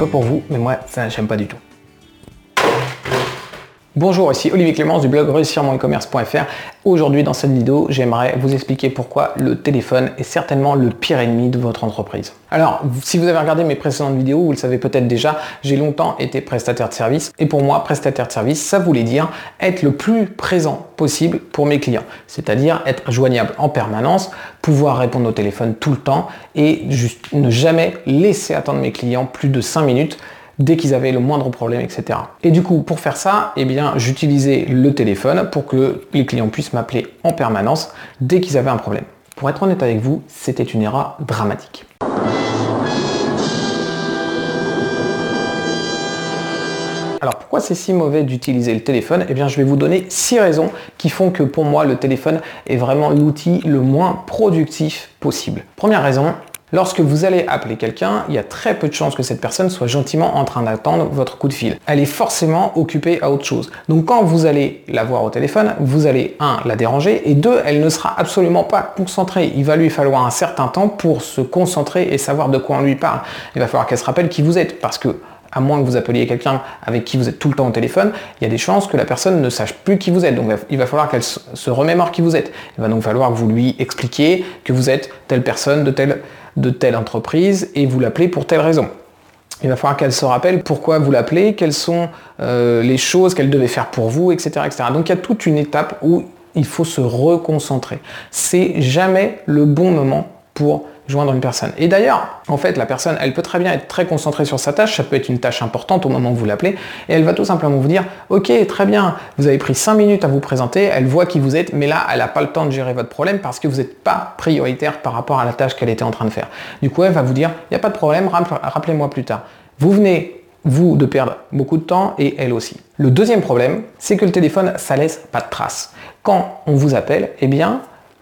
pas pour vous, mais moi, ça, j'aime pas du tout. Bonjour, ici Olivier Clémence du blog réussir-mon-e-commerce.fr. Aujourd'hui, dans cette vidéo, j'aimerais vous expliquer pourquoi le téléphone est certainement le pire ennemi de votre entreprise. Alors, si vous avez regardé mes précédentes vidéos, vous le savez peut-être déjà, j'ai longtemps été prestataire de service. Et pour moi, prestataire de service, ça voulait dire être le plus présent possible pour mes clients. C'est-à-dire être joignable en permanence, pouvoir répondre au téléphone tout le temps et juste ne jamais laisser attendre mes clients plus de 5 minutes dès qu'ils avaient le moindre problème, etc. Et du coup, pour faire ça, eh bien, j'utilisais le téléphone pour que les clients puissent m'appeler en permanence dès qu'ils avaient un problème. Pour être honnête avec vous, c'était une erreur dramatique. Alors pourquoi c'est si mauvais d'utiliser le téléphone? Eh bien je vais vous donner six raisons qui font que pour moi le téléphone est vraiment l'outil le moins productif possible. Première raison, Lorsque vous allez appeler quelqu'un, il y a très peu de chances que cette personne soit gentiment en train d'attendre votre coup de fil. Elle est forcément occupée à autre chose. Donc quand vous allez la voir au téléphone, vous allez, un, la déranger, et deux, elle ne sera absolument pas concentrée. Il va lui falloir un certain temps pour se concentrer et savoir de quoi on lui parle. Il va falloir qu'elle se rappelle qui vous êtes, parce que à moins que vous appeliez quelqu'un avec qui vous êtes tout le temps au téléphone, il y a des chances que la personne ne sache plus qui vous êtes. Donc il va falloir qu'elle se remémore qui vous êtes. Il va donc falloir que vous lui expliquiez que vous êtes telle personne de telle de telle entreprise et vous l'appelez pour telle raison. Il va falloir qu'elle se rappelle pourquoi vous l'appelez, quelles sont euh, les choses qu'elle devait faire pour vous, etc., etc. Donc il y a toute une étape où il faut se reconcentrer. C'est jamais le bon moment pour joindre une personne. Et d'ailleurs, en fait, la personne, elle peut très bien être très concentrée sur sa tâche, ça peut être une tâche importante au moment où vous l'appelez, et elle va tout simplement vous dire, ok, très bien, vous avez pris 5 minutes à vous présenter, elle voit qui vous êtes, mais là, elle n'a pas le temps de gérer votre problème parce que vous n'êtes pas prioritaire par rapport à la tâche qu'elle était en train de faire. Du coup, elle va vous dire, il n'y a pas de problème, rappelez-moi plus tard. Vous venez vous de perdre beaucoup de temps et elle aussi. Le deuxième problème, c'est que le téléphone, ça laisse pas de traces. Quand on vous appelle, eh bien,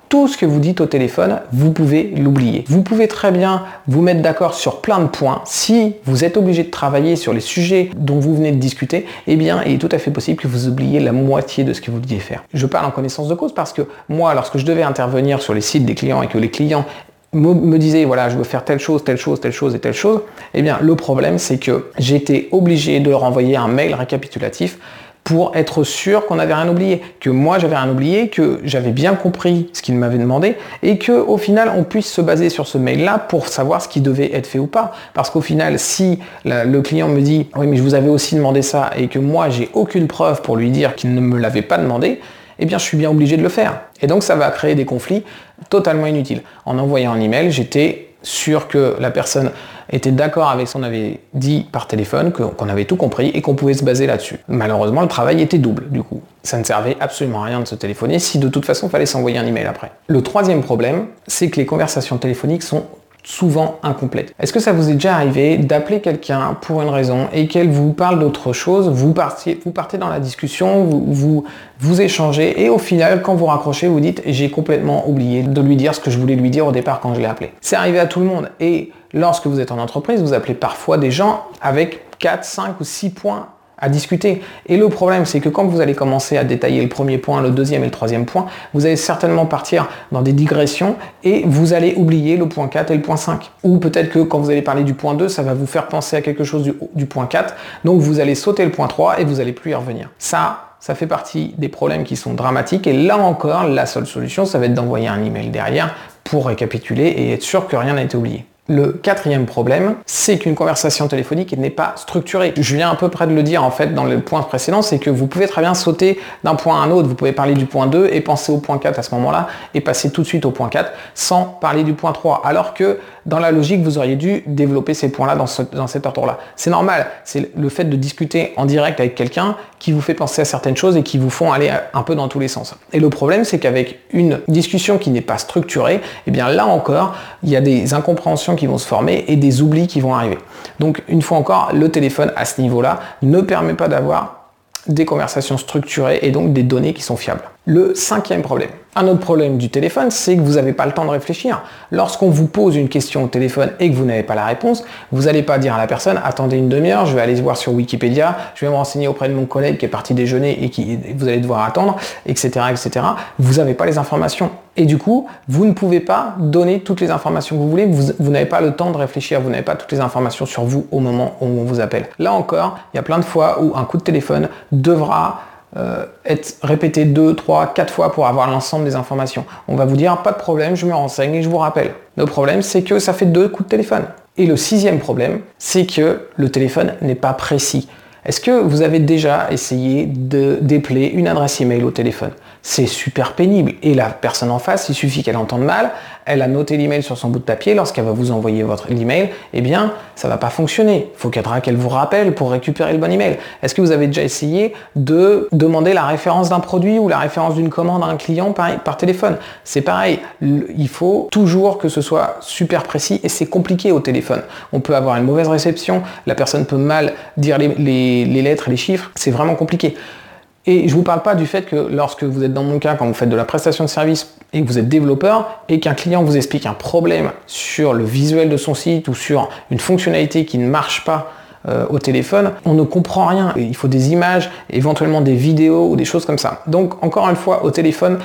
tout ce que vous dites au téléphone, vous pouvez l'oublier. Vous pouvez très bien vous mettre d'accord sur plein de points. Si vous êtes obligé de travailler sur les sujets dont vous venez de discuter, eh bien, il est tout à fait possible que vous oubliez la moitié de ce que vous deviez faire. Je parle en connaissance de cause parce que moi, lorsque je devais intervenir sur les sites des clients et que les clients me disaient voilà je veux faire telle chose, telle chose, telle chose et telle chose, eh bien le problème c'est que j'étais obligé de leur envoyer un mail récapitulatif pour être sûr qu'on n'avait rien oublié, que moi j'avais rien oublié, que j'avais bien compris ce qu'il m'avait demandé et que au final on puisse se baser sur ce mail-là pour savoir ce qui devait être fait ou pas. Parce qu'au final, si le client me dit oui mais je vous avais aussi demandé ça et que moi j'ai aucune preuve pour lui dire qu'il ne me l'avait pas demandé, eh bien je suis bien obligé de le faire. Et donc ça va créer des conflits totalement inutiles. En envoyant un email, j'étais sûr que la personne était d'accord avec ce qu'on avait dit par téléphone, qu'on avait tout compris et qu'on pouvait se baser là-dessus. Malheureusement, le travail était double, du coup. Ça ne servait absolument à rien de se téléphoner si de toute façon il fallait s'envoyer un email après. Le troisième problème, c'est que les conversations téléphoniques sont souvent incomplète. Est-ce que ça vous est déjà arrivé d'appeler quelqu'un pour une raison et qu'elle vous parle d'autre chose, vous partez, dans la discussion, vous, vous, vous échangez et au final, quand vous raccrochez, vous dites j'ai complètement oublié de lui dire ce que je voulais lui dire au départ quand je l'ai appelé. C'est arrivé à tout le monde et lorsque vous êtes en entreprise, vous appelez parfois des gens avec 4, 5 ou 6 points à discuter. Et le problème, c'est que quand vous allez commencer à détailler le premier point, le deuxième et le troisième point, vous allez certainement partir dans des digressions et vous allez oublier le point 4 et le point 5. Ou peut-être que quand vous allez parler du point 2, ça va vous faire penser à quelque chose du, point 4. Donc vous allez sauter le point 3 et vous allez plus y revenir. Ça, ça fait partie des problèmes qui sont dramatiques. Et là encore, la seule solution, ça va être d'envoyer un email derrière pour récapituler et être sûr que rien n'a été oublié. Le quatrième problème, c'est qu'une conversation téléphonique n'est pas structurée. Je viens à peu près de le dire en fait dans le point précédent, c'est que vous pouvez très bien sauter d'un point à un autre. Vous pouvez parler du point 2 et penser au point 4 à ce moment-là et passer tout de suite au point 4 sans parler du point 3. Alors que dans la logique, vous auriez dû développer ces points-là dans, cet ordre-là. C'est normal, c'est le fait de discuter en direct avec quelqu'un qui vous fait penser à certaines choses et qui vous font aller un peu dans tous les sens. Et le problème, c'est qu'avec une discussion qui n'est pas structurée, eh bien là encore, il y a des incompréhensions qui vont se former et des oublis qui vont arriver. Donc une fois encore, le téléphone à ce niveau-là ne permet pas d'avoir des conversations structurées et donc des données qui sont fiables. Le cinquième problème. Un autre problème du téléphone, c'est que vous n'avez pas le temps de réfléchir. Lorsqu'on vous pose une question au téléphone et que vous n'avez pas la réponse, vous n'allez pas dire à la personne attendez une demi-heure, je vais aller voir sur Wikipédia, je vais me renseigner auprès de mon collègue qui est parti déjeuner et qui vous allez devoir attendre, etc. etc. Vous n'avez pas les informations. Et du coup, vous ne pouvez pas donner toutes les informations que vous voulez, vous, vous n'avez pas le temps de réfléchir, vous n'avez pas toutes les informations sur vous au moment où on vous appelle. Là encore, il y a plein de fois où un coup de téléphone devra euh, être répété deux, trois, quatre fois pour avoir l'ensemble des informations. On va vous dire pas de problème, je me renseigne et je vous rappelle. Le problème, c'est que ça fait deux coups de téléphone. Et le sixième problème, c'est que le téléphone n'est pas précis. Est-ce que vous avez déjà essayé de dépeler une adresse email au téléphone? C'est super pénible. Et la personne en face, il suffit qu'elle entende mal, elle a noté l'email sur son bout de papier, lorsqu'elle va vous envoyer votre email, eh bien, ça va pas fonctionner. Il faut qu'elle vous rappelle pour récupérer le bon email. Est-ce que vous avez déjà essayé de demander la référence d'un produit ou la référence d'une commande à un client par, téléphone? C'est pareil. Il faut toujours que ce soit super précis et c'est compliqué au téléphone. On peut avoir une mauvaise réception, la personne peut mal dire les, les lettres, les chiffres. C'est vraiment compliqué. Et je ne vous parle pas du fait que lorsque vous êtes dans mon cas, quand vous faites de la prestation de service et que vous êtes développeur et qu'un client vous explique un problème sur le visuel de son site ou sur une fonctionnalité qui ne marche pas euh, au téléphone, on ne comprend rien. Il faut des images, éventuellement des vidéos ou des choses comme ça. Donc encore une fois, au téléphone,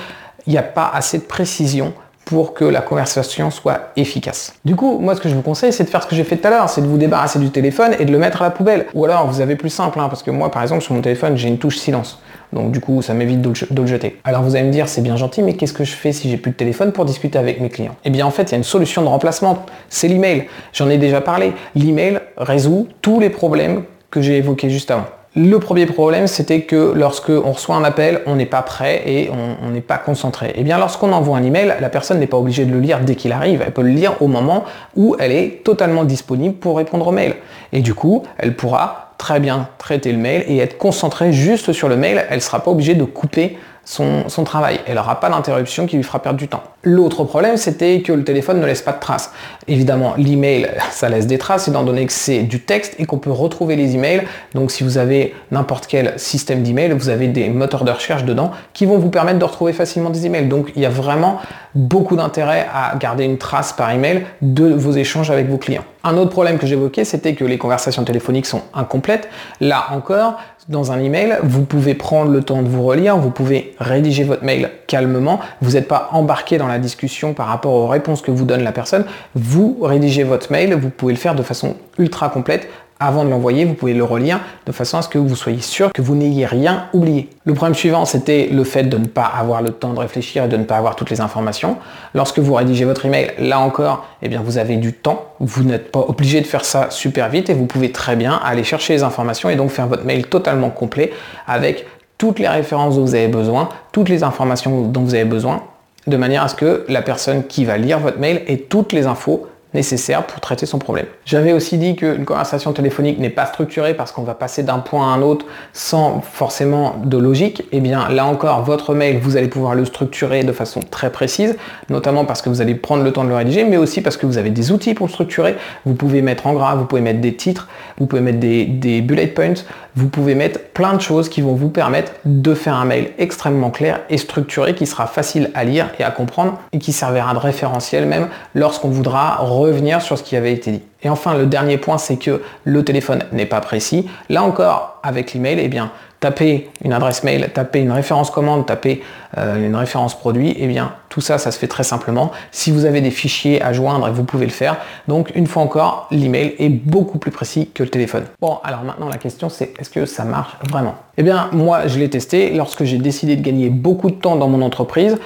il n'y a pas assez de précision pour que la conversation soit efficace. Du coup, moi ce que je vous conseille, c'est de faire ce que j'ai fait tout à l'heure, c'est de vous débarrasser du téléphone et de le mettre à la poubelle. Ou alors vous avez plus simple, hein, parce que moi par exemple sur mon téléphone j'ai une touche silence. Donc du coup, ça m'évite de, le jeter. Alors vous allez me dire, c'est bien gentil, mais qu'est-ce que je fais si j'ai plus de téléphone pour discuter avec mes clients? Eh bien en fait, il y a une solution de remplacement, c'est l'email. J'en ai déjà parlé. L'email résout tous les problèmes que j'ai évoqués juste avant. Le premier problème, c'était que lorsque on reçoit un appel, on n'est pas prêt et on n'est pas concentré. Eh bien, lorsqu'on envoie un email, la personne n'est pas obligée de le lire dès qu'il arrive. Elle peut le lire au moment où elle est totalement disponible pour répondre au mail. Et du coup, elle pourra très bien traiter le mail et être concentrée juste sur le mail. Elle ne sera pas obligée de couper son, travail. Elle n'aura pas d'interruption qui lui fera perdre du temps. L'autre problème, c'était que le téléphone ne laisse pas de traces. Évidemment, l'email, ça laisse des traces, étant donné que c'est du texte et qu'on peut retrouver les emails. Donc si vous avez n'importe quel système d'email, vous avez des moteurs de recherche dedans qui vont vous permettre de retrouver facilement des emails. Donc il y a vraiment beaucoup d'intérêt à garder une trace par email de vos échanges avec vos clients. Un autre problème que j'évoquais, c'était que les conversations téléphoniques sont incomplètes. Là encore, dans un email, vous pouvez prendre le temps de vous relire, vous pouvez rédiger votre mail calmement, vous n'êtes pas embarqué dans la discussion par rapport aux réponses que vous donne la personne, vous rédigez votre mail, vous pouvez le faire de façon ultra complète avant de l'envoyer, vous pouvez le relire de façon à ce que vous soyez sûr que vous n'ayez rien oublié. Le problème suivant, c'était le fait de ne pas avoir le temps de réfléchir et de ne pas avoir toutes les informations. Lorsque vous rédigez votre email, là encore, eh bien, vous avez du temps. Vous n'êtes pas obligé de faire ça super vite et vous pouvez très bien aller chercher les informations et donc faire votre mail totalement complet avec toutes les références dont vous avez besoin, toutes les informations dont vous avez besoin, de manière à ce que la personne qui va lire votre mail ait toutes les infos nécessaire pour traiter son problème. J'avais aussi dit qu'une conversation téléphonique n'est pas structurée parce qu'on va passer d'un point à un autre sans forcément de logique. Et eh bien là encore, votre mail, vous allez pouvoir le structurer de façon très précise, notamment parce que vous allez prendre le temps de le rédiger, mais aussi parce que vous avez des outils pour le structurer. Vous pouvez mettre en gras, vous pouvez mettre des titres, vous pouvez mettre des, des bullet points, vous pouvez mettre plein de choses qui vont vous permettre de faire un mail extrêmement clair et structuré qui sera facile à lire et à comprendre et qui servira de référentiel même lorsqu'on voudra revenir sur ce qui avait été dit. Et enfin, le dernier point, c'est que le téléphone n'est pas précis. Là encore, avec l'email, eh bien, taper une adresse mail, taper une référence commande, taper euh, une référence produit, eh bien tout ça, ça se fait très simplement. Si vous avez des fichiers à joindre, vous pouvez le faire. Donc une fois encore, l'email est beaucoup plus précis que le téléphone. Bon, alors maintenant la question c'est est-ce que ça marche vraiment? Eh bien moi je l'ai testé lorsque j'ai décidé de gagner beaucoup de temps dans mon entreprise.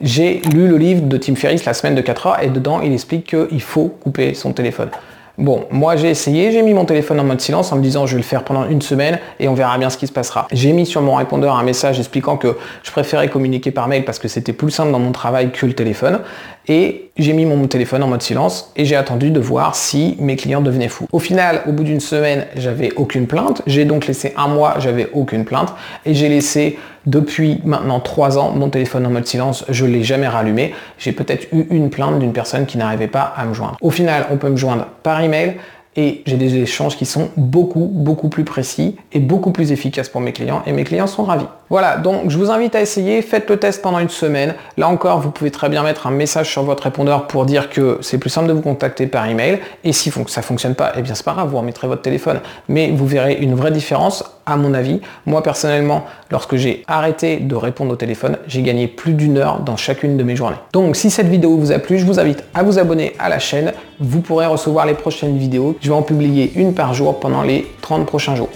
J'ai lu le livre de Tim Ferriss, La semaine de 4 heures, et dedans il explique qu'il faut couper son téléphone. Bon, moi j'ai essayé, j'ai mis mon téléphone en mode silence en me disant je vais le faire pendant une semaine et on verra bien ce qui se passera. J'ai mis sur mon répondeur un message expliquant que je préférais communiquer par mail parce que c'était plus simple dans mon travail que le téléphone. Et j'ai mis mon téléphone en mode silence et j'ai attendu de voir si mes clients devenaient fous. Au final, au bout d'une semaine, j'avais aucune plainte. J'ai donc laissé un mois, j'avais aucune plainte. Et j'ai laissé depuis maintenant trois ans mon téléphone en mode silence. Je ne l'ai jamais rallumé. J'ai peut-être eu une plainte d'une personne qui n'arrivait pas à me joindre. Au final, on peut me joindre par email et j'ai des échanges qui sont beaucoup, beaucoup plus précis et beaucoup plus efficaces pour mes clients et mes clients sont ravis. Voilà, donc je vous invite à essayer, faites le test pendant une semaine. Là encore, vous pouvez très bien mettre un message sur votre répondeur pour dire que c'est plus simple de vous contacter par email et si ça fonctionne pas, eh bien c'est pas grave, vous remettrez votre téléphone, mais vous verrez une vraie différence à mon avis. Moi personnellement, lorsque j'ai arrêté de répondre au téléphone, j'ai gagné plus d'une heure dans chacune de mes journées. Donc si cette vidéo vous a plu, je vous invite à vous abonner à la chaîne. Vous pourrez recevoir les prochaines vidéos. Je vais en publier une par jour pendant les 30 prochains jours.